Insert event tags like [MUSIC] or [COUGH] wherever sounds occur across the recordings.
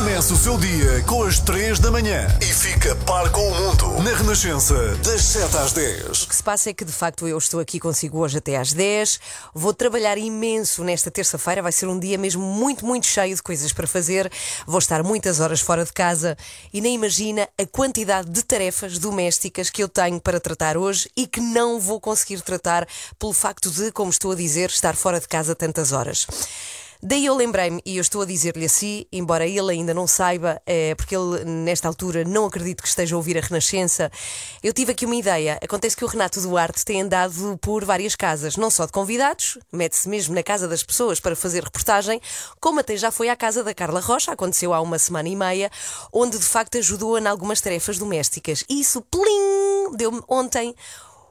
Começa o seu dia com as 3 da manhã e fica par com o mundo na Renascença, das 7 às 10. O que se passa é que de facto eu estou aqui consigo hoje até às 10. Vou trabalhar imenso nesta terça-feira. Vai ser um dia mesmo muito, muito cheio de coisas para fazer. Vou estar muitas horas fora de casa e nem imagina a quantidade de tarefas domésticas que eu tenho para tratar hoje e que não vou conseguir tratar pelo facto de, como estou a dizer, estar fora de casa tantas horas. Daí eu lembrei-me, e eu estou a dizer-lhe assim, embora ele ainda não saiba, é, porque ele nesta altura não acredito que esteja a ouvir a Renascença, eu tive aqui uma ideia. Acontece que o Renato Duarte tem andado por várias casas, não só de convidados, mete-se mesmo na casa das pessoas para fazer reportagem, como até já foi à casa da Carla Rocha, aconteceu há uma semana e meia, onde de facto ajudou-a em algumas tarefas domésticas. E isso, plim, deu-me ontem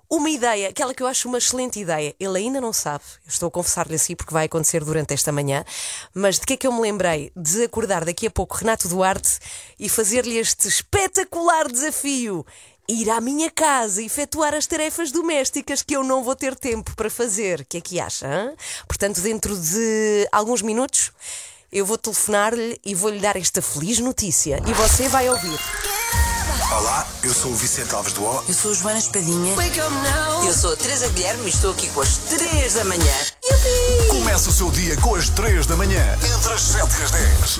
uma ideia, aquela que eu acho uma excelente ideia. Ele ainda não sabe, eu estou a confessar-lhe assim porque vai acontecer durante esta manhã, mas de que é que eu me lembrei? De acordar daqui a pouco Renato Duarte e fazer-lhe este espetacular desafio. Ir à minha casa e efetuar as tarefas domésticas que eu não vou ter tempo para fazer. O que é que acha? Hein? Portanto, dentro de alguns minutos, eu vou telefonar-lhe e vou-lhe dar esta feliz notícia. E você vai ouvir. Olá, eu sou o Vicente Alves do O. Eu sou a Joana Espadinha. Eu sou a Teresa Guilherme e estou aqui com as 3 da manhã. Começa o seu dia com as 3 da manhã, entre as 7 e as 10.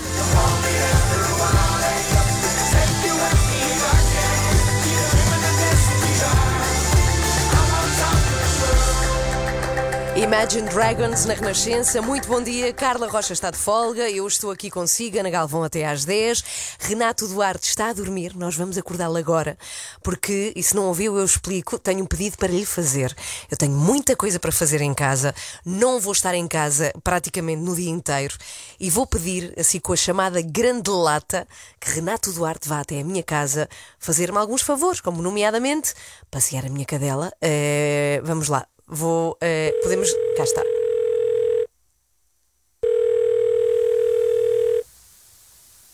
Imagine Dragons na Renascença. Muito bom dia. Carla Rocha está de folga. Eu estou aqui consigo, Ana Galvão, até às 10. Renato Duarte está a dormir. Nós vamos acordá-lo agora. Porque, e se não ouviu, eu explico. Tenho um pedido para lhe fazer. Eu tenho muita coisa para fazer em casa. Não vou estar em casa praticamente no dia inteiro. E vou pedir, assim com a chamada grande lata, que Renato Duarte vá até a minha casa fazer-me alguns favores, como nomeadamente passear a minha cadela. Eh, vamos lá. Vou. eh, podemos. Cá está.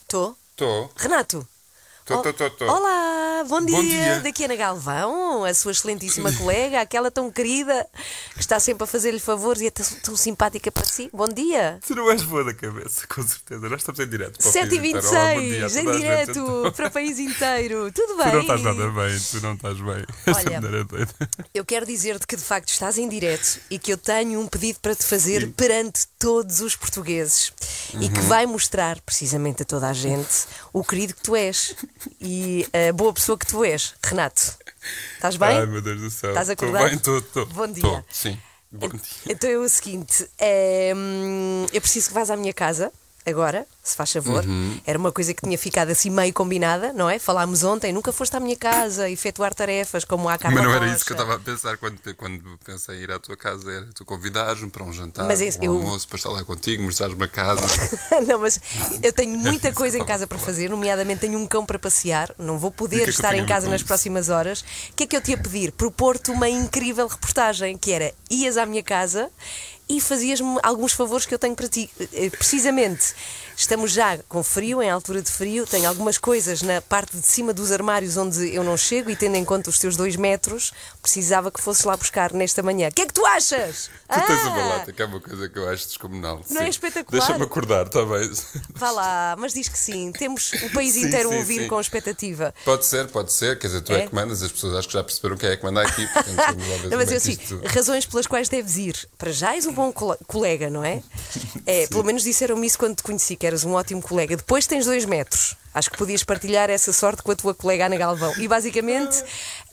Estou? Estou. Renato! Estou, Ol- estou, estou. Olá, bom dia. Bom dia. Daqui Ana Galvão, a sua excelentíssima [CLEARS THROAT] colega, aquela tão querida que está sempre a fazer-lhe favores e é tão, tão simpática para si. Bom dia. Tu não és boa da cabeça, com certeza. Nós estamos em direto. para o país inteiro. Olá, bom dia a 7h26, toda em a direto para o país inteiro. Tudo bem? Tu não estás nada bem, tu não estás bem. [LAUGHS] Olha, é. Eu quero dizer-te que de facto estás em direto e que eu tenho um pedido para te fazer perante todos os portugueses e Uhum. que vai mostrar precisamente a toda a gente o querido que tu és e a boa pessoa que tu és. Renato, estás bem? Ai, meu Deus do céu. Estás Estou acordado? bem, estou, estou. Bom dia. Estou, sim. Bom dia. Então é o seguinte: é, eu preciso que vás à minha casa agora, se faz favor. Uhum. Era uma coisa que tinha ficado assim meio combinada, não é? Falámos ontem, nunca foste à minha casa efetuar tarefas como há Carla Mas não era isso que eu estava a pensar quando, quando pensei em ir à tua casa. Era tu convidares-me para um jantar, Mas esse- um eu- almoço, para estar lá contigo, mostrares-me a casa. [LAUGHS] não, mas eu tenho [LAUGHS] muita coisa em casa para fazer, nomeadamente tenho um cão para passear, não vou o poder que é que estar tenho em a casa nas isso? próximas horas. O que é que eu te ia pedir? Propor-te uma incrível reportagem, que era ias à minha casa e fazias-me alguns favores que eu tenho para ti. Eh, Precisamente, estamos já com frio, em altura de frio, tenho algumas coisas na parte de cima dos armários onde eu não chego e tendo em conta os teus dois metros, precisava que fosses lá buscar nesta manhã. O que é que tu achas? Tu tens uma Ah! lata, que é uma coisa que eu acho descomunal. Não é Sim. espetacular? Deixa-me acordar, está bem? Vá lá, mas diz que sim. Temos o país Sim, inteiro a ouvir com expectativa. Pode ser, pode ser. Quer dizer, tu é, É? que mandas, as pessoas acho que já perceberam quem é que manda aqui. Portanto, Não, mas eu é assim, isto- razões pelas quais deves ir. Para já és um bom cole- colega, não é? é pelo menos disseram-me isso quando te conheci, que eras um ótimo colega. Depois tens dois metros. Acho que podias partilhar essa sorte com a tua colega Ana Galvão. E basicamente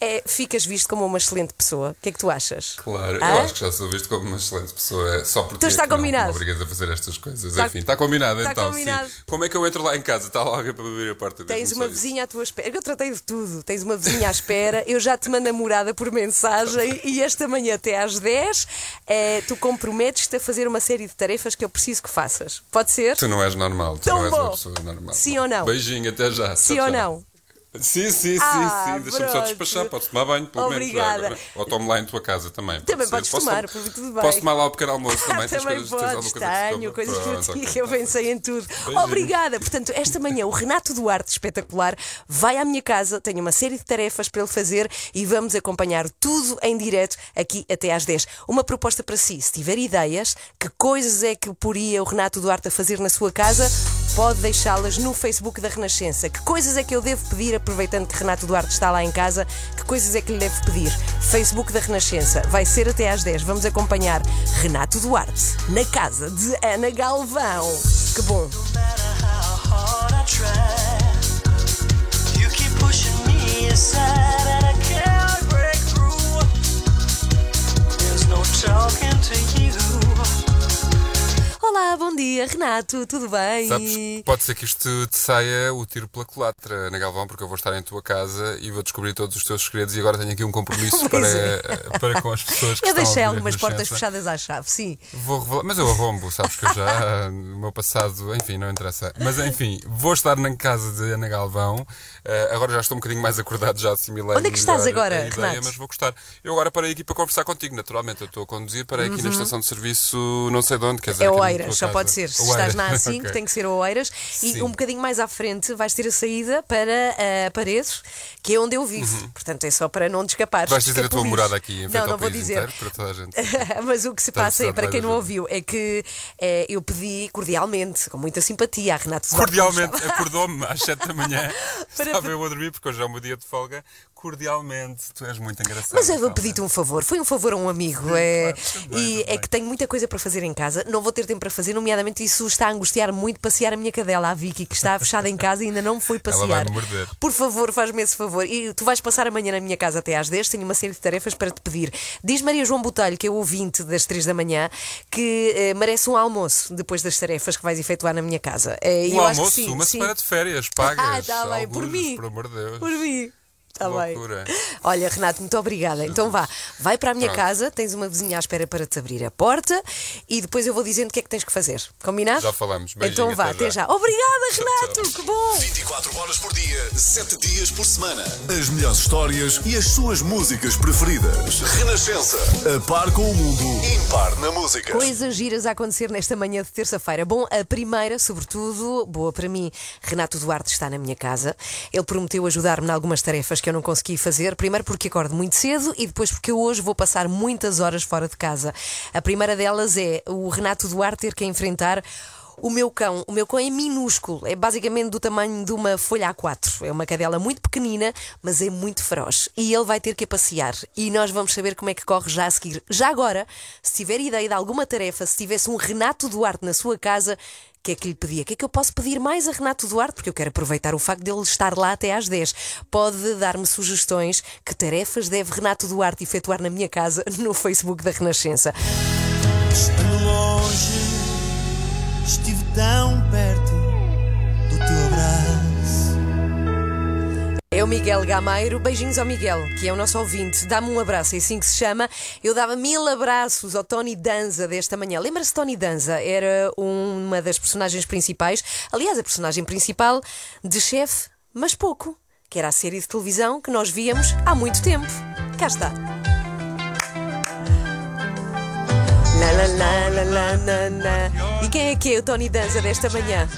é, ficas visto como uma excelente pessoa. O que é que tu achas? Claro, eu Hã? acho que já sou visto como uma excelente pessoa. É só porque Então está é não combinado. me obrigas a fazer estas coisas. Está- Enfim, está combinado está então. combinado. Sim. Como é que eu entro lá em casa? Está lá alguém para abrir a porta? Tens uma vizinha à tua espera. Eu tratei de tudo. Tens uma vizinha à espera. Eu já te mando a morada por mensagem e esta manhã até às 10 eh, tu comprometes-te a fazer uma série de tarefas que eu preciso que faças. Pode ser? Tu não és normal, tu Tão não és bom. uma pessoa normal. Sim ou não? Beijinho, até já. Sim Tchau, ou tchau. não? Sim, sim, sim, Ah, sim. Deixa-me só despachar. Podes tomar banho, pelo menos. Obrigada. agora. Ou tomo lá em tua casa também. Também podes Posso tomar, mim tudo bem. Posso tomar lá o pequeno almoço [LAUGHS] também. Também coisas- podes, que tenho coisas para ti, ok, que eu pensei em tudo. Beijinho. Obrigada. Portanto, esta manhã o Renato Duarte, espetacular, vai à minha casa, tenho uma série de tarefas para ele fazer e vamos acompanhar tudo em direto aqui até às 10. Uma proposta para si, se tiver ideias, que coisas é que poria o Renato Duarte a fazer na sua casa, pode deixá-las no Facebook da Renascença. Que coisas é que eu devo pedir, aproveitando que Renato Duarte está lá em casa, que coisas é que lhe devo pedir? Facebook da Renascença. Vai ser até às 10. Vamos acompanhar Renato Duarte na casa de Ana Galvão. Que bom. Olá, bom dia, Renato, tudo bem? Sabes, pode ser que isto te saia o tiro pela culatra, Ana Galvão, porque eu vou estar em tua casa e vou descobrir todos os teus segredos e agora tenho aqui um compromisso [LAUGHS] para, é. para com as pessoas que Eu deixei algumas portas fechadas à chave, sim. Vou revelar, mas eu arrombo, sabes que eu já, o meu passado, enfim, não interessa. Mas enfim, vou estar na casa de Ana Galvão. Eh, agora já estou um bocadinho mais acordado, já assimilei. Onde é que estás agora, ideia, Renato? Mas vou gostar. Eu agora parei aqui para conversar contigo, naturalmente. Eu estou a conduzir, parei aqui na estação de serviço, não sei de onde, quer dizer. É Oeiras, só pode ser. Se estás na A5, [LAUGHS] ok. tem que ser Oeiras. E Sim. um bocadinho mais à frente vais ter a saída para uh, Paredes, que é onde eu vivo. Portanto, é só para não te escapares. Vais dizer a tua morada aqui, em frente Não, não vou dizer. inteiro, para toda a gente. [LAUGHS] Mas o que se passa é, para quem não ouviu, é que eh, eu pedi cordialmente, com muita simpatia, a Renato Cordialmente, acordou-me às 7 da manhã. [LAUGHS] Para- Estava eu a dormir, porque hoje é o meu dia de folga. Cordialmente, tu és muito engraçado. Mas eu vou pedir-te um favor, foi um favor a um amigo. é, claro, bem, e tudo é que tenho muita coisa para fazer em casa, não vou ter tempo para fazer, nomeadamente isso está a angustiar muito passear a minha cadela, a Vicky, que está fechada em casa e ainda não foi Ela passear. vai-me morder. Por favor, faz-me esse favor. E tu vais passar amanhã na minha casa até às 10, tenho uma série de tarefas para te pedir. Diz Maria João Botelho, que é o ouvinte das 3 da manhã, que eh, merece um almoço depois das tarefas que vais efetuar na minha casa. Eh, Um almoço, sim, uma sim. semana de férias, pagas. [LAUGHS] Ah, está bem, por mim. Por amor de Deus. Por mim. Está bem. Olha, Renato, muito obrigada. Então vá, vai para a minha Pronto. casa, tens uma vizinha à espera para te abrir a porta e depois eu vou dizendo o que é que tens que fazer. Combinado? Já falamos. Beijinho, Então vá, até até já. já. Obrigada, Tchau, Renato, tchau. que bom! 24 horas por dia, 7 dias por semana. As melhores histórias e as suas músicas preferidas. Renascença. A par com o mundo. Impar na música. Coisas giras a acontecer nesta manhã de terça-feira. Bom, a primeira, sobretudo, boa para mim, Renato Duarte está na minha casa. Ele prometeu ajudar-me em algumas tarefas que eu não consegui fazer. Primeiro porque acordo muito cedo e depois porque eu hoje vou passar muitas horas fora de casa. A primeira delas é o Renato Duarte ter que enfrentar. O meu cão, o meu cão é minúsculo, é basicamente do tamanho de uma folha A4. É uma cadela muito pequenina, mas é muito feroz. E ele vai ter que a passear. E nós vamos saber como é que corre já a seguir. Já agora, se tiver ideia de alguma tarefa, se tivesse um Renato Duarte na sua casa, que é que lhe pedia? O que é que eu posso pedir mais a Renato Duarte? Porque eu quero aproveitar o facto dele estar lá até às 10. Pode dar-me sugestões que tarefas deve Renato Duarte efetuar na minha casa [LAUGHS] no Facebook da Renascença. Estando longe, estive tão perto do teu abraço. É o Miguel Gameiro. Beijinhos ao Miguel, que é o nosso ouvinte. Dá-me um abraço, é assim que se chama. Eu dava mil abraços ao Tony Danza desta manhã. Lembra-se Tony Danza? Era uma das personagens principais. Aliás, a personagem principal de chefe, mas pouco. Que era a série de televisão que nós víamos há muito tempo. Cá está. E quem é que é o Tony Danza desta manhã?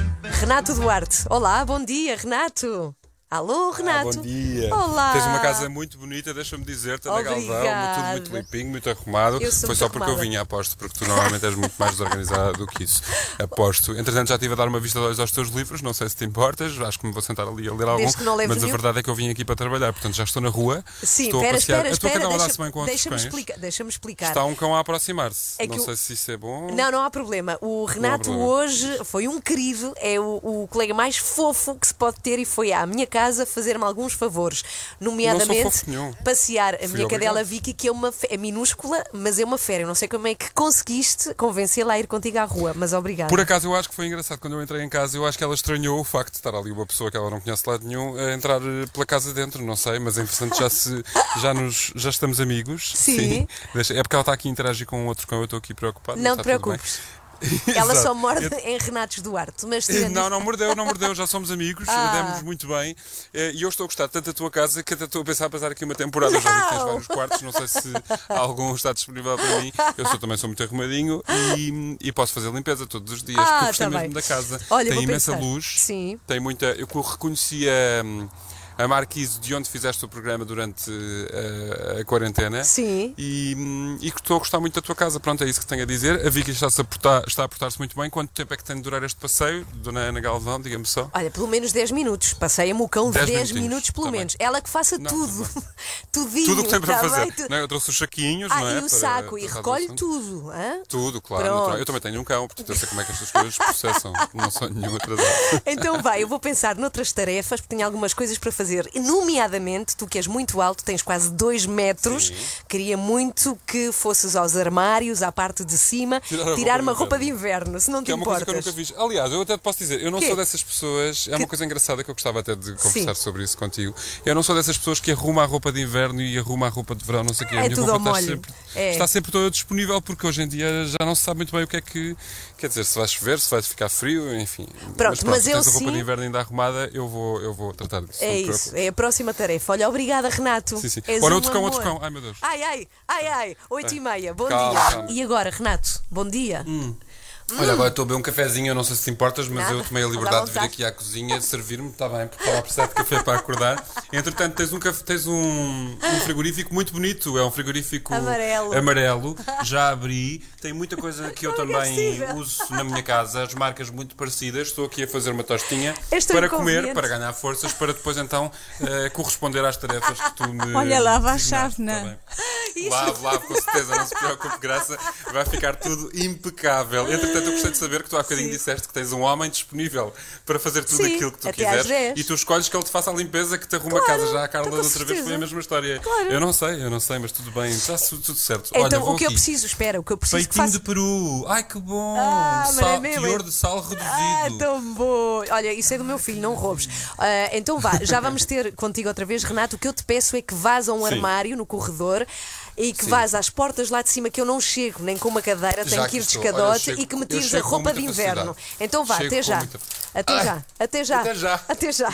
Renato Duarte. Olá, bom dia, Renato. Alô, Renato. Ah, bom dia. Olá. Tens uma casa muito bonita, deixa-me dizer-te, Ana Galvão. Tudo muito limpinho, muito arrumado. Foi só muito porque eu arrumada. vinha, aposto, porque tu normalmente és muito mais desorganizada do que isso. Aposto. Entretanto, já estive a dar uma vista de olhos aos teus livros, não sei se te importas, acho que me vou sentar ali a ler algum. Desde que não mas a nenhum. verdade é que eu vim aqui para trabalhar, portanto já estou na rua. Sim, estou espera, a passear. espera, a tua espera. cadela Deixa- dá-se bem com Deixa-me cães. explicar. Deixa-me explicar. Está um cão a aproximar-se. É não o- sei se isso é bom. Não, não há problema. O Renato problema. hoje foi um querido, é o, o colega mais fofo que se pode ter e foi à minha casa fazer-me alguns favores. Nomeadamente passear a minha cadela Vicky, que é uma é minúscula, mas é uma fera. Eu não sei como é que conseguiste convencê-la a ir contigo à rua, mas obrigada. Por acaso eu acho que foi engraçado quando eu entrei em casa, eu acho que ela estranhou o facto de estar ali uma pessoa que ela não conhece de lado nenhum a entrar eh, pela casa dentro, não sei, mas entretanto já se [LAUGHS] já nos já estamos amigos. Sim. Deixa- É porque ela está aqui a interagir com um outro cão, eu estou aqui preocupado. Não te preocupes. [LAUGHS] Ela só morde Eu- em Renatos Duarte. Mas tirando Não, não mordeu, não mordeu, já somos amigos, Ah. demos muito bem. Eh, E eu estou a gostar tanto da tua casa que até estou a pensar a passar aqui uma temporada. Já vi que tens Não. vários quartos, não sei se algum está disponível para mim. Eu sou, também sou muito arrumadinho e, e posso fazer limpeza todos os dias. Ah, porque eu gostei tá mesmo da casa. Olha, tem imensa pensar. luz. Sim. Tem muita. Eu reconhecia. hum, A marquise de onde fizeste o programa durante eh, a quarentena. Sim. E, hum, e estou a gostar muito da tua casa. Pronto, é isso que tenho a dizer. A Vicky a está a portar-se muito bem. Quanto tempo é que tem de durar este passeio? Dona Ana Galvão, diga-me só. Olha, pelo menos 10 minutos. Passei-me o cão 10, 10 minutos, pelo tá bem. menos. Ela que faça Não, tudo. tudo [LAUGHS] Tudinho. Tudo o que tem para tá fazer. Tu- Não? Eu trouxe os saquinhos, Ah, não é? e o Para saco. E tratar do recolhe tudo. hã? Tudo, claro. Eu também tenho um cão, portanto eu sei como é que estas coisas processam. Não sou nenhum atrasado. [LAUGHS] Então vai, eu vou pensar noutras tarefas, porque tenho algumas coisas para fazer. Nomeadamente, tu que és muito alto, tens quase 2 metros, Sim. queria muito que fosses aos armários, à parte de cima, Tirar tirar uma roupa de inverno, se não te Que é uma coisa importas. que eu nunca fiz. Aliás, eu até te posso dizer, eu não Quê? sou dessas pessoas. É uma Que- coisa engraçada que eu gostava até de conversar Sim. sobre isso contigo. Eu não sou dessas pessoas que arruma a roupa de inverno e arruma a roupa de verão, não sei o quê. A É minha tudo roupa ao está molho. sempre, É. está sempre toda disponível porque hoje em dia já não se sabe muito bem o que é que. Quer dizer, se vai chover, se vai ficar frio, enfim. Pronto, mas, mas eu tens a roupa sim- de inverno ainda arrumada, eu vou, eu vou tratar disso. É te isso, é a próxima tarefa. Olha, obrigada, Renato. Sim, sim. És Ora, um outro cão, outro cão. Ai, meu Deus. Ai, ai, ai, ai, 8 e meia, bom Calma, dia. calma. E agora, Renato, bom dia. Olha, agora estou a beber um cafezinho, eu não sei se te importas, mas Nada, eu tomei a liberdade de vir aqui à cozinha servir-me, está bem, porque estava a precisar de café para acordar. Entretanto, tens um, tens um, um frigorífico muito bonito, é um frigorífico Amarelo. amarelo. [LAUGHS] Já abri, tem muita coisa que eu é é também possível? uso na minha casa, as marcas muito parecidas. Estou aqui a fazer uma tostinha para comer, para ganhar forças, para depois então eh, corresponder às tarefas que tu me. Olha, lava a chávena. está bem? [LAUGHS] Lavo, lavo, com certeza, não se preocupe, graça, vai ficar tudo impecável. Entretanto, eu gostei de saber que tu há bocadinho disseste que tens um homem disponível para fazer tudo Sim, aquilo que tu quiseres 10. e tu escolhes que ele te faça a limpeza, que te arruma Claro, a casa. Já a Carla então, da outra vez foi a mesma história. Claro. Eu não sei, eu não sei, mas tudo bem, está tudo, certo. Então, Olha, o que eu aqui. preciso, espera, o que eu preciso que Peitinho faça... de peru, ai que bom! Ah, é sal, mesmo, teor é- de sal reduzido. Ah, tão bom! Olha, isso é do meu filho, não roubes. Ah, então vá, já vamos ter contigo outra vez, Renato. O que eu te peço é que vás a um Sim. armário no corredor e que Sim. vás às portas lá de cima, que eu não chego nem com uma cadeira, tenho Já que ir de escadote chego- e que me tires a roupa de inverno. facilidade. Então vá, até já. muita- Até Ai. já. Até já. Até já. Até já.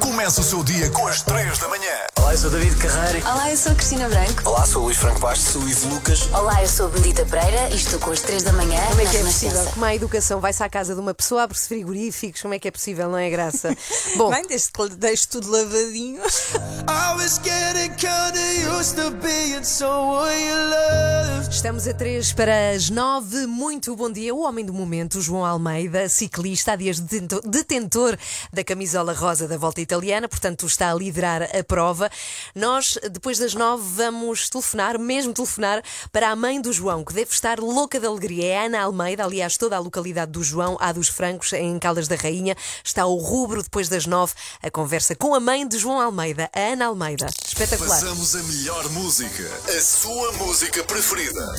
Começa o seu dia com as 3 da manhã. Olá, eu sou David Carreira. Olá, eu sou a Cristina Branco. Olá, sou o Luís Franco Bastos. Sou o Ivo Lucas. Olá, eu sou a Benedita Pereira e estou com as 3 da manhã Como é que é possível? Como há educação? Vai-se à casa de uma pessoa, abre-se frigoríficos, como é que é possível? Não é graça? [LAUGHS] Bom, Bem, desde que deixo tudo lavadinho. I was getting kinda used to being someone you loved. Estamos a 3 para as 9. Muito bom dia. O homem do momento, João Almeida, ciclista, há dias detento- detentor da camisola rosa da volta italiana, portanto está a liderar a prova. Nós, depois das 9, vamos telefonar, mesmo telefonar, para a mãe do João, que deve estar louca de alegria. É a Ana Almeida, aliás, toda a localidade do João, há dos Francos, em Caldas da Rainha. Está o rubro depois das 9, a conversa com a mãe de João Almeida, a Ana Almeida. Espetacular. Passamos a melhor música, a sua música preferida.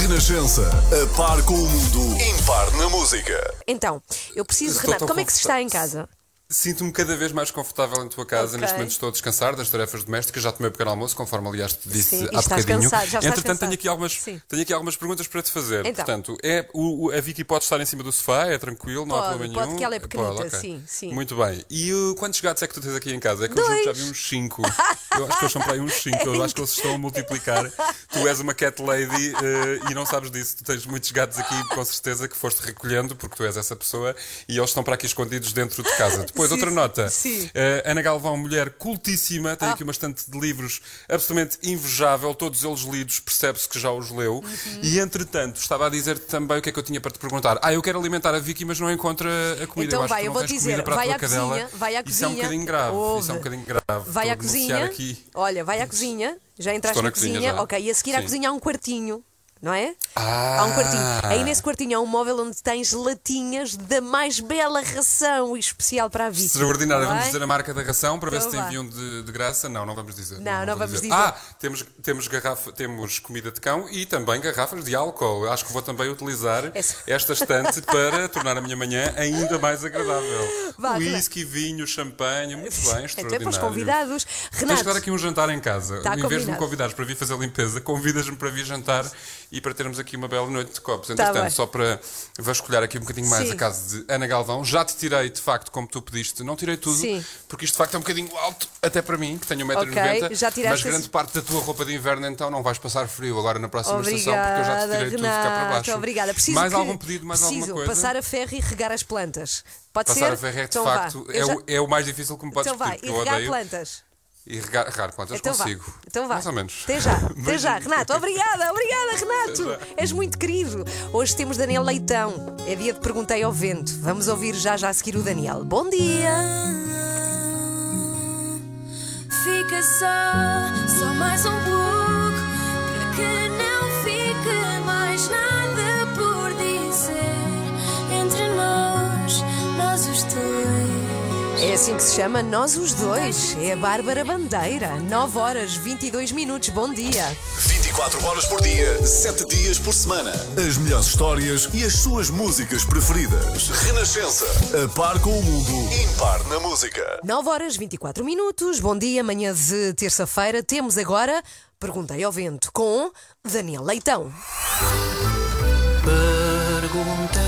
Renascença, a par com o mundo, impar na música. Então, eu preciso, Renato, como é que se está em casa? Sinto-me cada vez mais confortável em tua casa. Ok. Neste momento estou a descansar das tarefas domésticas. Já tomei o pequeno almoço, conforme aliás te disse Sim, há bocadinho. cansado, já Entretanto, cansado. tenho aqui, algumas, Sim. tenho aqui algumas perguntas para te fazer. Então. Portanto, é, o, a Vicky pode estar em cima do sofá, é tranquilo, não há Pode, problema pode, nenhum. que ela é pequenita, ok. sim, sim. Muito bem. E uh, quantos gatos é que tu tens aqui em casa? É que eu juro que já vi uns 5. Eu acho que eles são para aí uns 5. Eu acho que eles estão a multiplicar. Tu és uma cat lady uh, e não sabes disso. Tu tens muitos gatos aqui, com certeza, que foste recolhendo, porque tu és essa pessoa, e eles estão para aqui escondidos dentro de casa. Depois, Sim, outra nota. sim. Uh, Ana Galvão, mulher cultíssima, tem aqui uma estante de livros absolutamente invejável, todos eles lidos, percebe-se que já os leu. Uhum. E entretanto, estava a dizer também o que é que eu tinha para te perguntar. Ah, eu quero alimentar a Vicky, mas não encontra a comida. Então eu vai, eu vou dizer, vai à cadela. cozinha, vai à Isso é um cozinha. bocadinho grave. Ouve. Isso é um bocadinho grave. Vai à cozinha. Olha, vai à cozinha. Já entraste Estou na, na cozinha, cozinha. já. Ok, e a seguir à Sim. cozinha há um quartinho. Não é? Ah. Há um quartinho. Aí nesse quartinho há um móvel onde tens latinhas da mais bela ração e especial para a Vicky. Extraordinário. Não Vamos é? dizer a marca da ração para ver Então se te vá. enviam de, de graça. Não, não vamos dizer. Não, não vou vamos dizer. Ah, temos, temos, garrafa, temos comida de cão e também garrafas de álcool. Acho que vou também utilizar Esse- esta estante [LAUGHS] para tornar a minha manhã ainda mais agradável. Vá, Whisky, vinho, champanhe. Muito bem, Até para extraordinário. os convidados. Tens Renato. que dar aqui um jantar em casa. Tá em vez de me convidares para vir fazer limpeza, convidas-me para vir jantar e para termos aqui uma bela noite de copos. Tá Entretanto, bem. só para vasculhar aqui um bocadinho mais Sim. a casa de Ana Galvão, já te tirei, de facto, como tu pediste, não tirei tudo, Sim. porque isto de facto é um bocadinho alto, até para mim, que tenho 1,90m, Ok, já tiraste mas esse- grande parte da tua roupa de inverno então não vais passar frio agora na próxima estação, porque eu já te Obrigada, tirei tudo cá para Renato. baixo. Obrigada. Preciso mais que- algum pedido, mais preciso alguma coisa? passar a ferro e regar as plantas. Pode Passar ser? a ferro é de Então facto é, já- o, é o mais difícil que me podes Então vai, pedir, e porque eu regar plantas. E regar, regar plantas Então vá. consigo. Então vá. Mais ou menos. Até já. [LAUGHS] Até já, Renato. Obrigada, obrigada, Renato. És muito querido. Hoje temos Daniel Leitão. É dia de Perguntei ao Vento. Vamos ouvir já já a seguir o Daniel. Bom dia. Fica só, só mais um pouco, para que É assim que se chama Nós os Dois. É a Bárbara Bandeira. 9 horas 22 minutos. Bom dia. 24 horas por dia, 7 dias por semana. As melhores histórias e as suas músicas preferidas. Renascença. A par com o mundo. Impar na música. 9 horas 24 minutos. Bom dia, manhã de terça-feira. Temos agora Perguntei ao Vento com Daniel Leitão. Perguntei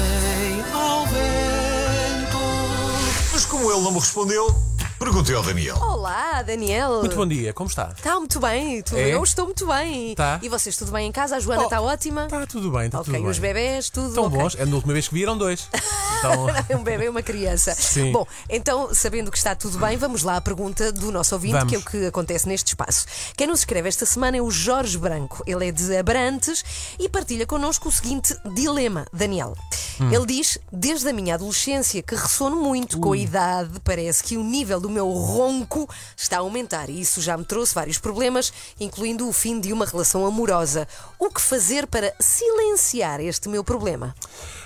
como ele não me respondeu, perguntei ao Daniel. Olá, Daniel. Muito bom dia, como está? Está muito bem. Tu- É? Eu estou muito bem. Tá. E vocês tudo bem em casa? A Joana Oh, está ótima? Está tudo bem, está ok, tudo bem. os bebés, tudo Estão ok. bons, é da última vez que vieram dois. [LAUGHS] Então, um bebê e uma criança. Sim. Bom, então, sabendo que está tudo bem, vamos lá à pergunta do nosso ouvinte, Vamos. que é o que acontece neste espaço. Quem nos escreve esta semana é o Jorge Branco. Ele é de Abrantes e partilha connosco o seguinte dilema, Daniel. Hum. Ele diz: Desde a minha adolescência que ressono muito com a idade, parece que o nível do meu ronco está a aumentar e isso já me trouxe vários problemas, incluindo o fim de uma relação amorosa. O que fazer para silenciar este meu problema?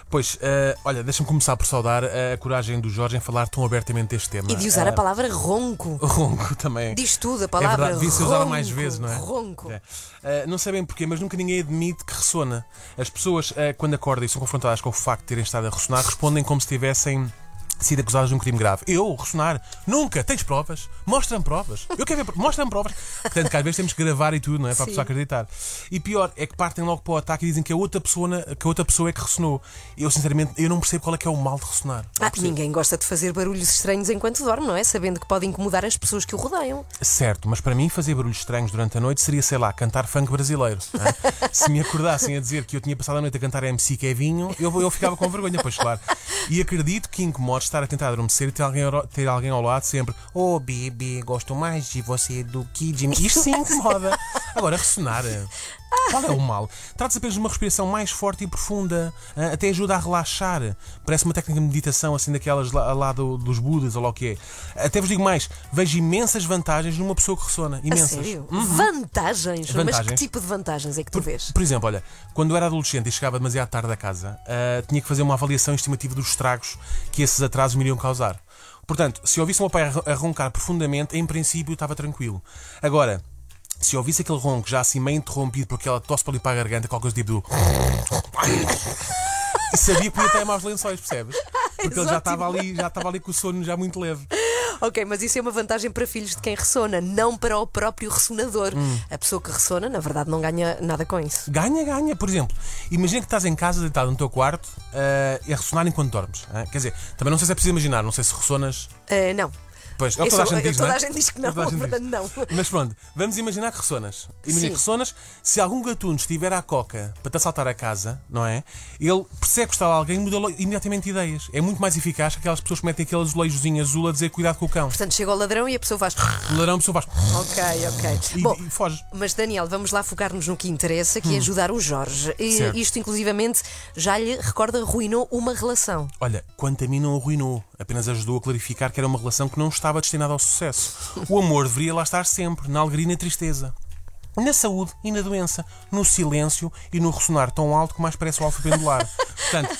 pois, eh, olha, deixa-me começar por saudar a coragem do Jorge em falar tão abertamente deste tema. E de usar Eh, a palavra ronco. Ronco também. Diz tudo, a É palavra verdade, devia ser usada mais vezes, não é? Ronco. É. Eh, não sei bem porquê, mas nunca ninguém admite que ressona. As pessoas, eh, quando acordam e são confrontadas com o facto de terem estado a ressonar, respondem como se tivessem sido acusadas de um crime grave. Eu, ressonar? Nunca! Tens provas? Mostra-me provas. Eu quero ver provas. Mostra-me provas. Portanto, que às vezes temos que gravar e tudo, não é? Para a Sim. pessoa acreditar. E pior, é que partem logo para o ataque e dizem que a outra pessoa, que a outra pessoa é que ressonou. Eu, sinceramente, eu não percebo qual é que é o mal de ressonar. Ah, ninguém gosta de fazer barulhos estranhos enquanto dorme, não é? Sabendo que pode incomodar as pessoas que o rodeiam. Certo, mas para mim fazer barulhos estranhos durante a noite seria, sei lá, cantar funk brasileiro. é? [LAUGHS] Se me acordassem a dizer que eu tinha passado a noite a cantar MC Kevinho, eu, eu ficava com vergonha, pois claro. E acredito que incomoda estar a tentar adormecer e ter alguém, ao- ter alguém ao lado sempre Oh, bebê, gosto mais de você do que de mim. Isto sim incomoda. [LAUGHS] Agora, ressonar. Qual é o mal? Trata-se apenas de uma respiração mais forte e profunda. ah, Até ajuda a relaxar. Parece uma técnica de meditação, assim, daquelas lá, lá do- dos Budas, ou lá o que é. Até vos digo mais: vejo imensas vantagens numa pessoa que ressona. A Imensas. sério? Uhum. Vantagens? Mas que Vantagens. tipo de vantagens é que tu vês? Por exemplo, olha, quando eu era adolescente e chegava demasiado tarde a casa, ah, tinha que fazer uma avaliação estimativa dos estragos que esses atrasos me iriam causar. Portanto, se eu ouvisse o meu pai a a roncar profundamente, em princípio estava tranquilo. Agora, se eu ouvisse aquele ronco já assim meio interrompido por aquela tosse para limpar a garganta, qualquer coisa tipo do. E sabia que podia ter maus lençóis, percebes? Porque ele já estava ali, já estava ali com o sono já muito leve. Ok, mas isso é uma vantagem para filhos de quem ressona, não para o próprio ressonador. Hum. A pessoa que ressona, na verdade, não ganha nada com isso. Ganha, ganha. Por exemplo, imagina que estás em casa deitado no teu quarto e a ressonar enquanto dormes. ah. Quer dizer, também não sei se é preciso imaginar, não sei se ressonas. Ah, não. Pois, é toda a gente diz, toda não é? a gente diz que não, portanto, não. Mas pronto, vamos imaginar que ressonas. Imagina que ressonas. Se algum gatuno estiver à coca para te assaltar a casa, não é? Ele percebe que está lá alguém e muda imediatamente ideias. É muito mais eficaz que aquelas pessoas que metem aquele azulejozinho azul a dizer cuidado com o cão. Portanto, chega o ladrão e a pessoa faz. O ladrão, a pessoa faz. Ok, ok. E, Bom, e foge. Mas Daniel, vamos lá focar-nos no que interessa, que é ajudar o Jorge. E Hum. Certo. isto, inclusivamente, já lhe recorda, arruinou uma relação. Olha, quanto a mim não arruinou, apenas ajudou a clarificar que era uma relação que não estava destinada ao sucesso. O amor deveria lá estar sempre, na alegria e na tristeza. Na saúde e na doença, no silêncio e no ressonar tão alto que mais parece o alfa pendular. Portanto,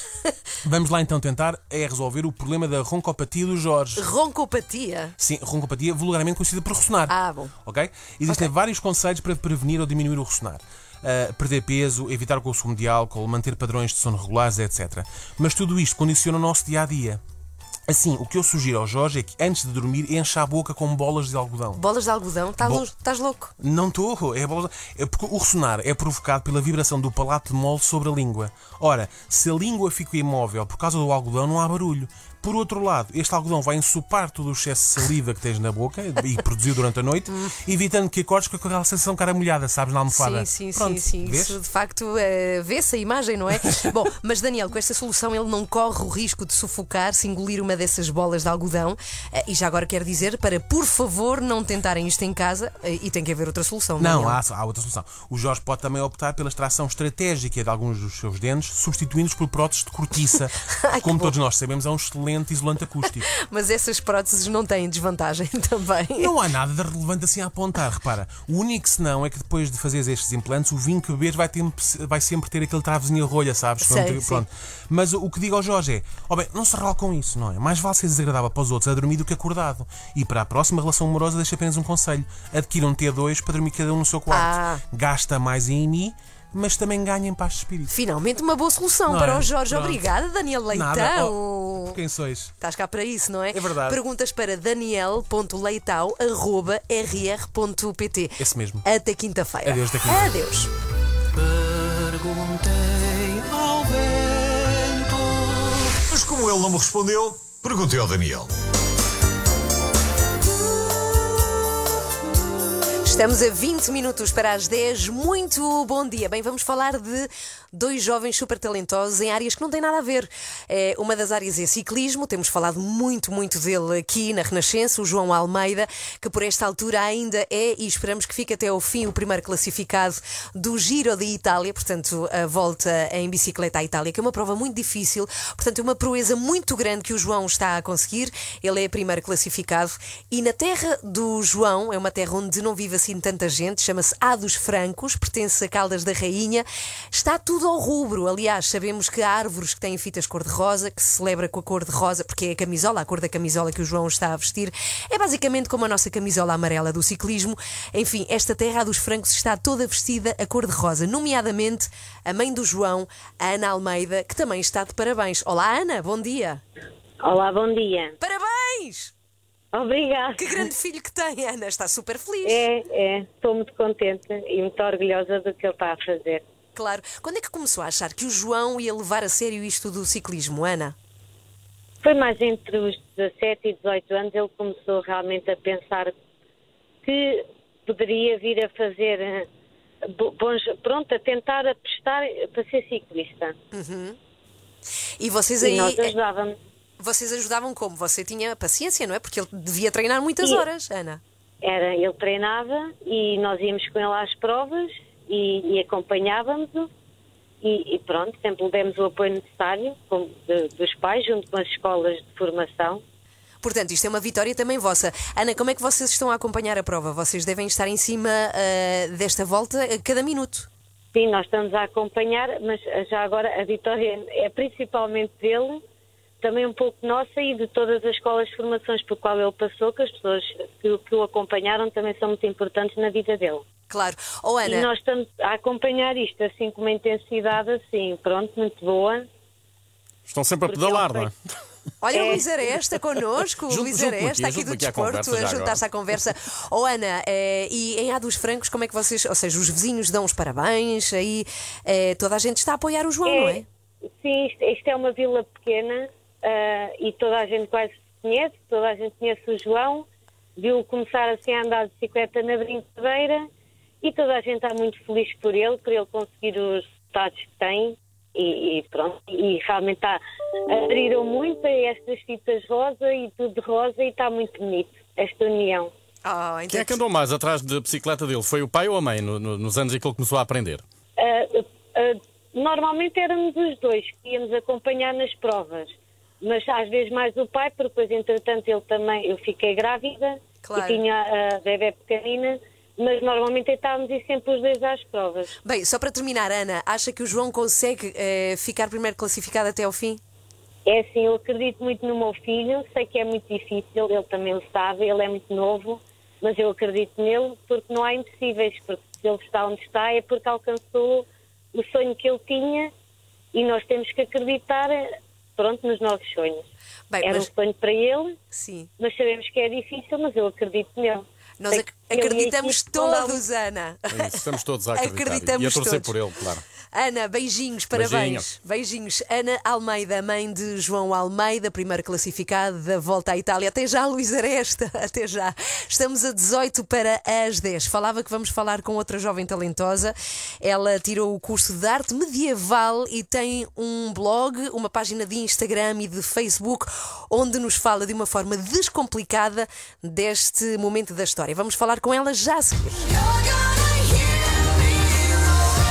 vamos lá então tentar é resolver o problema da roncopatia do Jorge. Roncopatia. Sim, roncopatia vulgarmente conhecida por ressonar. Ah, bom. Ok? Existem vários conselhos para prevenir ou diminuir o ressonar. Uh, perder peso, evitar o consumo de álcool, manter padrões de sono regulares, etc. Mas tudo isto condiciona o nosso dia a dia. Assim, o que eu sugiro ao Jorge é que antes de dormir encha a boca com bolas de algodão. Bolas de algodão? Estás Estás louco? Não estou, é, bola- é porque o ressonar é provocado pela vibração do palato mole sobre a língua. Ora, se a língua fica imóvel por causa do algodão, não há barulho. Por outro lado, este algodão vai ensopar todo o excesso de saliva que tens na boca e produziu durante a noite, evitando que acordes com aquela sensação de cara molhada, sabes, na almofada. Sim, sim, Pronto, sim, sim. Isso de facto eh, vê-se a imagem, não é? [LAUGHS] Bom, mas Daniel, com esta solução ele não corre o risco de sufocar se engolir uma dessas bolas de algodão. Eh, e já agora quero dizer para, por favor, não tentarem isto em casa eh, e tem que haver outra solução. Não, Daniel. há, há outra solução. O Jorge pode também optar pela extração estratégica de alguns dos seus dentes, substituindo-os por próteses de cortiça. [LAUGHS] Ai, Como todos nós sabemos, é um excelente isolante acústico. [LAUGHS] Mas essas próteses não têm desvantagem [LAUGHS] também. Não há nada de relevante assim a apontar. Repara, o único senão é que depois de fazeres estes implantes, o vinho que bebes vai, ter- vai sempre ter aquele travozinho a rolha, sabes? Sei, Pronto, pronto. Mas o que digo ao Jorge é: ó bem, não se rala com isso, não é? Mais vale ser desagradável para os outros a dormir do que acordado. E para a próxima relação amorosa, deixa apenas um conselho: adquira um T2 para dormir cada um no seu quarto. Ah. Gasta mais em mim, mas também ganha em paz de espírito. Finalmente uma boa solução Não para é? o Jorge. Pronto. Obrigada, Daniel Leitão. Nada. Oh, quem sois? Estás cá para isso, não é? É verdade. Perguntas para daniel.leitão.rr.pt. Esse mesmo. Até quinta-feira. Adeus, até quinta. Adeus. Perguntei ao vento. Mas como ele não me respondeu, perguntei ao Daniel. Estamos a 20 minutos para as 10. Muito bom dia. Bem, vamos falar de dois jovens super talentosos em áreas que não têm nada a ver. É, uma das áreas é ciclismo, temos falado muito, muito dele aqui na Renascença, o João Almeida, que por esta altura ainda é, e esperamos que fique até ao fim, o primeiro classificado do Giro de Itália, portanto, a volta em bicicleta à Itália, que é uma prova muito difícil, portanto, é uma proeza muito grande que o João está a conseguir. Ele é primeiro classificado e na terra do João, é uma terra onde não vive assim tanta gente, chama-se A dos Francos, pertence a Caldas da Rainha, está tudo ao rubro. Aliás, sabemos que há árvores que têm fitas cor-de-rosa, que se celebra com a cor-de-rosa, porque é a camisola, a cor da camisola que o João está a vestir. É basicamente como a nossa camisola amarela do ciclismo. Enfim, esta terra dos Francos está toda vestida a cor-de-rosa, nomeadamente a mãe do João, a Ana Almeida, que também está de parabéns. Olá, Ana, bom dia. Olá, bom dia. Parabéns! Obrigada. Que grande filho que tem, Ana, está super feliz. É, é, estou muito contente e muito orgulhosa do que ele está a fazer. Claro. Quando é que começou a achar que o João ia levar a sério isto do ciclismo, Ana? Foi mais entre os 17 e 18 anos ele começou realmente a pensar que poderia vir a fazer eh, bo- bons, pronto, a tentar apostar para ser ciclista. Uhum. E vocês E aí. nós ajudávamos. Vocês ajudavam como? Você tinha paciência, não é? Porque ele devia treinar muitas Sim. horas, Ana. Era, ele treinava e nós íamos com ele às provas e, e acompanhávamos-o e, e pronto, sempre demos o apoio necessário como de- dos pais, junto com as escolas de formação. Portanto, isto é uma vitória também vossa. Ana, como é que vocês estão a acompanhar a prova? Vocês devem estar em cima ah, desta volta a cada minuto. Sim, nós estamos a acompanhar, mas já agora a vitória é principalmente dele, também um pouco nossa e de todas as escolas de formações por qual ele passou, que as pessoas que, o- que o acompanharam também são muito importantes na vida dele. Claro. Oh, Ana. E nós estamos a acompanhar isto assim com uma intensidade assim, pronto, muito boa. Estão sempre a pedalar, não é? Olha É. o Luís Aresta connosco, o Luís Aresta aqui, do desporto, a juntar-se à conversa. [LAUGHS] Oh Ana, eh, e em A dos Francos, como é que vocês, ou seja, os vizinhos dão os parabéns, aí eh, toda a gente está a apoiar o João, não é? Sim, isto, isto é uma vila pequena ah, e toda a gente quase se conhece, toda a gente conhece o João, viu começar assim a andar de bicicleta na brincadeira e toda a gente está muito feliz por ele, por ele conseguir os resultados que tem e, e pronto, e realmente está, aderiram muito a estas fitas rosa e tudo de rosa e está muito bonito, esta união. Ah, Quem é que andou mais atrás da bicicleta dele? Foi o pai ou a mãe no- no- nos anos em que ele começou a aprender? Ah, ah, normalmente éramos os dois que íamos acompanhar nas provas, mas às vezes mais o pai, porque depois, entretanto, ele também, eu fiquei grávida Claro. e tinha a bebê pequenina, mas normalmente estávamos ir sempre os dois às provas. Bem, só para terminar, Ana, acha que o João consegue eh, ficar primeiro classificado até ao fim? É assim, eu acredito muito no meu filho, sei que é muito difícil, ele também o sabe, ele é muito novo, mas eu acredito nele porque não há impossíveis, porque se ele está onde está é porque alcançou o sonho que ele tinha e nós temos que acreditar pronto, nos nossos sonhos. Bem, Era mas- um sonho para ele, Sim. mas sabemos que é difícil, mas eu acredito nele. Nós ac- a acreditamos todos, Ana. É isso, estamos todos a acreditar. Acreditamos e a torcer todos. por ele, claro. Ana, beijinhos, parabéns. Beijinhos. Ana Almeida, mãe de João Almeida, primeiro classificado da volta à Itália. Até já, Luís Aresta, [LAUGHS] até já. Estamos a 18 para as 10. Falava que vamos falar com outra jovem talentosa. Ela tirou o curso de arte medieval e tem um blog, uma página de Instagram e de Facebook, onde nos fala de uma forma descomplicada deste momento da história. Vamos falar com ela já a seguir.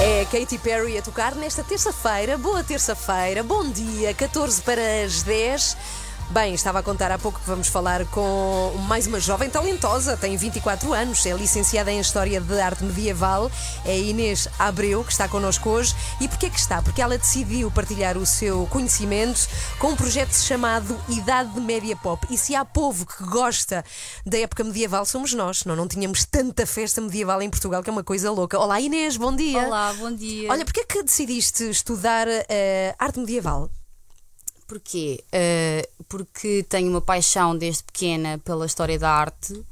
É Katy Perry a tocar nesta terça-feira. Boa terça-feira, bom dia, 14 para as 10. Bem, estava a contar há pouco que vamos falar com mais uma jovem talentosa, tem 24 anos, é licenciada em História de Arte Medieval, é Inês Abreu, que está connosco hoje. E porquê que está? Porque ela decidiu partilhar o seu conhecimento com um projeto chamado Idade Média Pop. E se há povo que gosta da época medieval, somos nós. Não, não tínhamos tanta festa medieval em Portugal, que é uma coisa louca. Olá Inês, bom dia. Olá, bom dia. Olha, porquê que decidiste estudar eh, arte medieval? Porquê? Eh, porque tenho uma paixão desde pequena pela história da arte.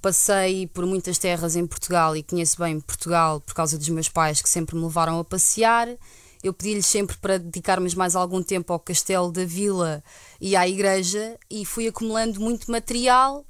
Passei por muitas terras em Portugal e conheço bem Portugal por causa dos meus pais que sempre me levaram a passear. Eu pedi-lhes sempre para dedicarmos mais algum tempo ao castelo da vila e à igreja e fui acumulando muito material.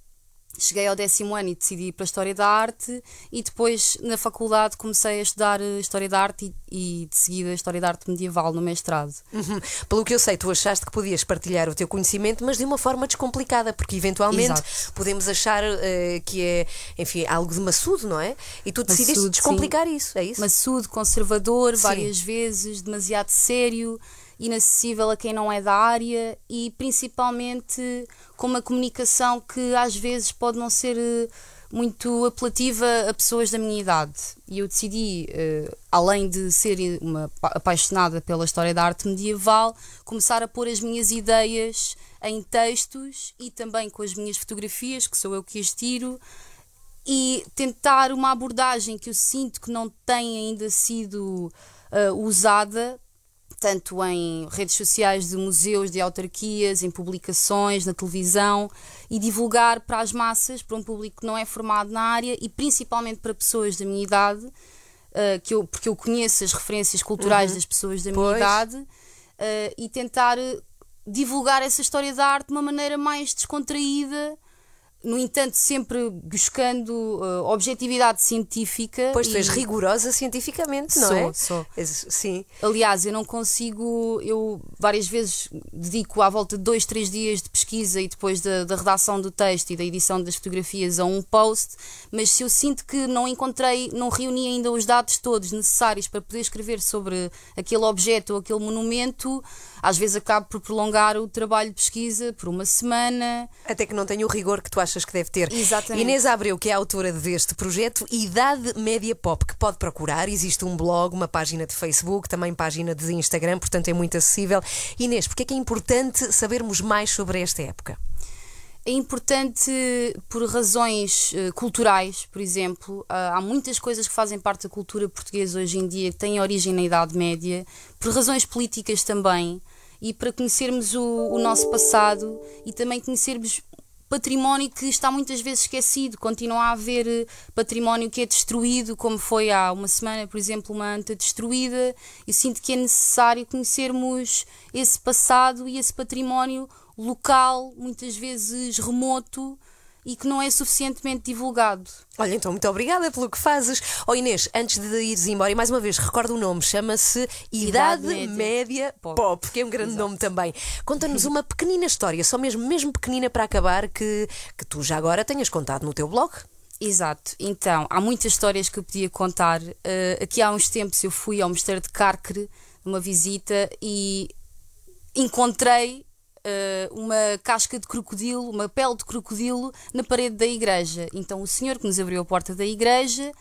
Cheguei ao décimo ano e decidi ir para a História da Arte e depois na faculdade comecei a estudar eh, História da Arte e, e de seguida História da Arte Medieval no mestrado. Uhum. Pelo que eu sei, tu achaste que podias partilhar o teu conhecimento, mas de uma forma descomplicada, porque eventualmente Exato. podemos achar eh, que é, enfim, algo de maçudo, não é? E tu decidiste descomplicar sim. isso, é isso? Maçudo, conservador, Sim. várias vezes, demasiado sério, inacessível a quem não é da área e principalmente com uma comunicação que às vezes pode não ser eh, muito apelativa a pessoas da minha idade. E eu decidi, eh, além de ser uma pa- apaixonada pela história da arte medieval, começar a pôr as minhas ideias em textos e também com as minhas fotografias, que sou eu que as tiro, e tentar uma abordagem que eu sinto que não tem ainda sido ah, usada tanto em redes sociais de museus, de autarquias, em publicações, na televisão e divulgar para as massas, para um público que não é formado na área e principalmente para pessoas da minha idade, ah, que eu, porque eu conheço as referências culturais Uhum. das pessoas da minha Pois. idade ah, e tentar eh, divulgar essa história da arte de uma maneira mais descontraída. No entanto, sempre buscando ah, objetividade científica. Pois tu és rigorosa cientificamente, não Sou, é? sou. Sim. Aliás, eu não consigo. Eu várias vezes dedico à volta de dois, três dias de pesquisa e depois da, da redação do texto e da edição das fotografias a um post, mas se eu sinto que não encontrei, não reuni ainda os dados todos necessários para poder escrever sobre aquele objeto ou aquele monumento, às vezes acabo por prolongar o trabalho de pesquisa por uma semana. Até que não tenha o rigor que tu achas que deve ter. Exatamente. Inês Abreu, que é a autora deste projeto, Idade Média Pop, que pode procurar. Existe um blog, uma página de Facebook, também página de Instagram, portanto é muito acessível. Inês, porque é que é importante sabermos mais sobre esta época? É importante por razões eh, culturais, por exemplo. Ah, há muitas coisas que fazem parte da cultura portuguesa hoje em dia que têm origem na Idade Média, por razões políticas também, e para conhecermos o, o nosso passado e também conhecermos património que está muitas vezes esquecido. Continua a haver eh, património que é destruído, como foi há uma semana, por exemplo, uma anta destruída. Eu sinto que é necessário conhecermos esse passado e esse património local, muitas vezes remoto e que não é suficientemente divulgado. Olha, então, muito obrigada pelo que fazes. Oh Inês, antes de ires embora, e mais uma vez, recordo o nome, chama-se Idade, Idade Média, Média Pop, Pop. que é um grande nome também. Conta-nos [LAUGHS] uma pequenina história, só mesmo, mesmo pequenina para acabar, que, que tu já agora tenhas contado no teu blog. Exato, então há muitas histórias que eu podia contar. Eh, aqui há uns tempos eu fui ao Mosteiro de Carcre numa visita e encontrei uma casca de crocodilo, uma pele de crocodilo na parede da igreja. Então o senhor que nos abriu a porta da igreja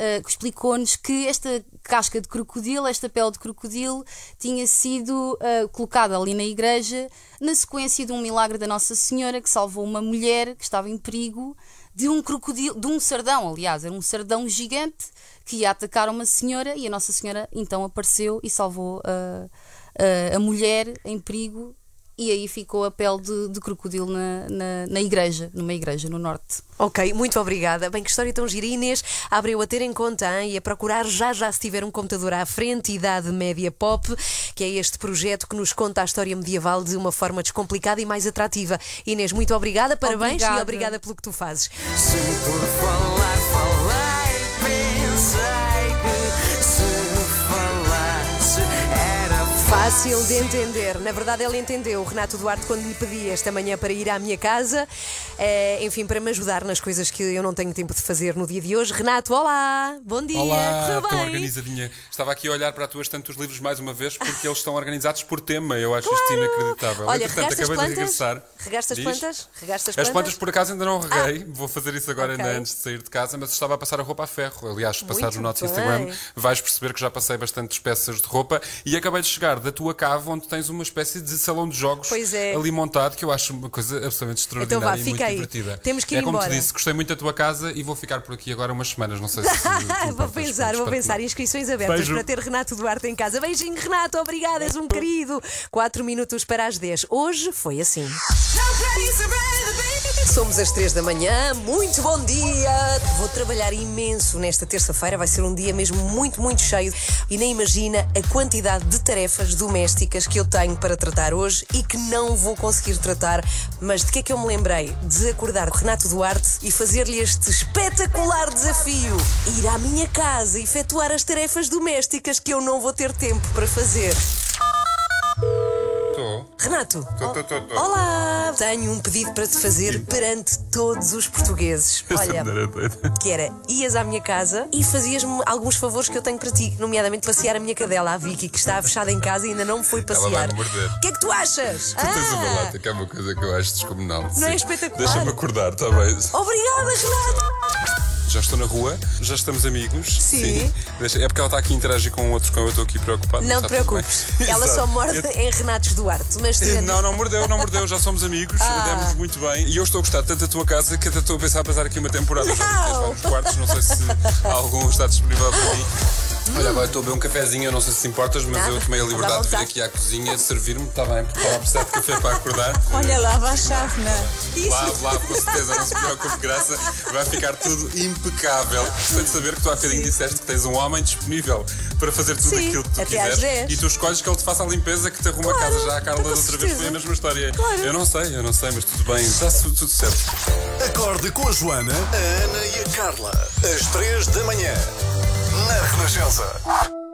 eh, explicou-nos que esta casca de crocodilo, esta pele de crocodilo, tinha sido eh, colocada ali na igreja na sequência de um milagre da Nossa Senhora que salvou uma mulher que estava em perigo de um crocodilo, de um sardão, aliás, era um sardão gigante que ia atacar uma senhora e a Nossa Senhora então apareceu e salvou a, a mulher em perigo e aí ficou a pele de, de crocodilo na, na, na igreja, numa igreja no norte. Ok, muito obrigada. Bem, que história tão gira. Inês abriu a ter em conta hein, e a procurar já já se tiver um computador à frente, Idade Média Pop, que é este projeto que nos conta a história medieval de uma forma descomplicada e mais atrativa. Inês, muito obrigada, parabéns Obrigada. e obrigada pelo que tu fazes. Se por falar, Fácil de entender. Na verdade, ele entendeu. O Renato Duarte, quando lhe pedi esta manhã para ir à minha casa, eh, enfim, para me ajudar nas coisas que eu não tenho tempo de fazer no dia de hoje. Renato, olá! Bom dia! Olá, Correu tão bem? organizadinha. Estava aqui a olhar para a tua estante dos livros mais uma vez porque eles estão organizados por tema. Eu acho isto inacreditável. Olha, Entretanto, regaste as acabei de plantas? regressar. Regaste as Diz? plantas? Regaste as As plantas? plantas por acaso ainda não reguei, vou fazer isso agora Ok. ainda antes de sair de casa, mas estava a passar a roupa a ferro. Aliás, se passares Muito no nosso bem. Instagram, vais perceber que já passei bastantes peças de roupa e acabei de chegar da tua cave onde tens uma espécie de salão de jogos Pois é. ali montado, que eu acho uma coisa absolutamente extraordinária Então vá, e fica muito aí. divertida. Temos que ir é como embora. te disse, gostei muito da tua casa e vou ficar por aqui agora umas semanas. Não sei se. [LAUGHS] te vou pensar, vou pensar. Inscrições abertas Beijo. para ter Renato Duarte em casa. Beijinho, Renato, obrigada, és um querido. 4 minutos para as 10. Hoje foi assim. Somos às 3 da manhã, muito bom dia! Vou trabalhar imenso nesta terça-feira, vai ser um dia mesmo muito, muito cheio e nem imagina a quantidade de tarefas domésticas que eu tenho para tratar hoje e que não vou conseguir tratar. Mas de que é que eu me lembrei? De acordar o Renato Duarte e fazer-lhe este espetacular desafio: ir à minha casa e efetuar as tarefas domésticas que eu não vou ter tempo para fazer. Estou. Renato, olá! Tenho um pedido para te fazer perante todos os portugueses. [LAUGHS] Olha, que era, ias à minha casa e fazias-me alguns favores que eu tenho para ti, nomeadamente passear a minha cadela, a Vicky, que está fechada em casa e ainda não foi Ela passear. O que é que tu achas? Tu tens uma Ah, lata, que é uma coisa que eu acho descomunal. Não é espetacular? Deixa-me acordar, está bem? Obrigada, Renato! Já estou na rua, já estamos amigos. Sim. Deixa- É porque ela está aqui a interagir com outros, com eu estou aqui preocupado. Não te preocupes, ela só morde Eu- em Renatos Duarte. Mas tirando Não, não mordeu, não mordeu, já somos amigos, Ah. demos muito bem. E eu estou a gostar tanto da tua casa que até estou a pensar a passar aqui uma temporada. Já vi Não. vários quartos, não sei se algum está disponível para mim. Olha, agora estou a beber um cafezinho, eu não sei se te importas, mas Nada. eu tomei a liberdade de vir aqui à cozinha servir-me, está bem, porque estava a precisar de café para acordar. [LAUGHS] Olha, lava a chávena. Lave, lave, com certeza, não se preocupe, graça. Vai ficar tudo impecável. Gostei de saber que tu há bocadinho disseste que tens um homem disponível para fazer tudo Sim, aquilo que tu até às quiseres. 10. E tu escolhes que ele te faça a limpeza, que te arruma Claro, a casa. Já a Carla da outra vez foi a mesma história. Claro. Eu não sei, eu não sei, mas tudo bem, está tudo certo. Acorde com a Joana, a Ana e a Carla. Às três da manhã. Na Renascença.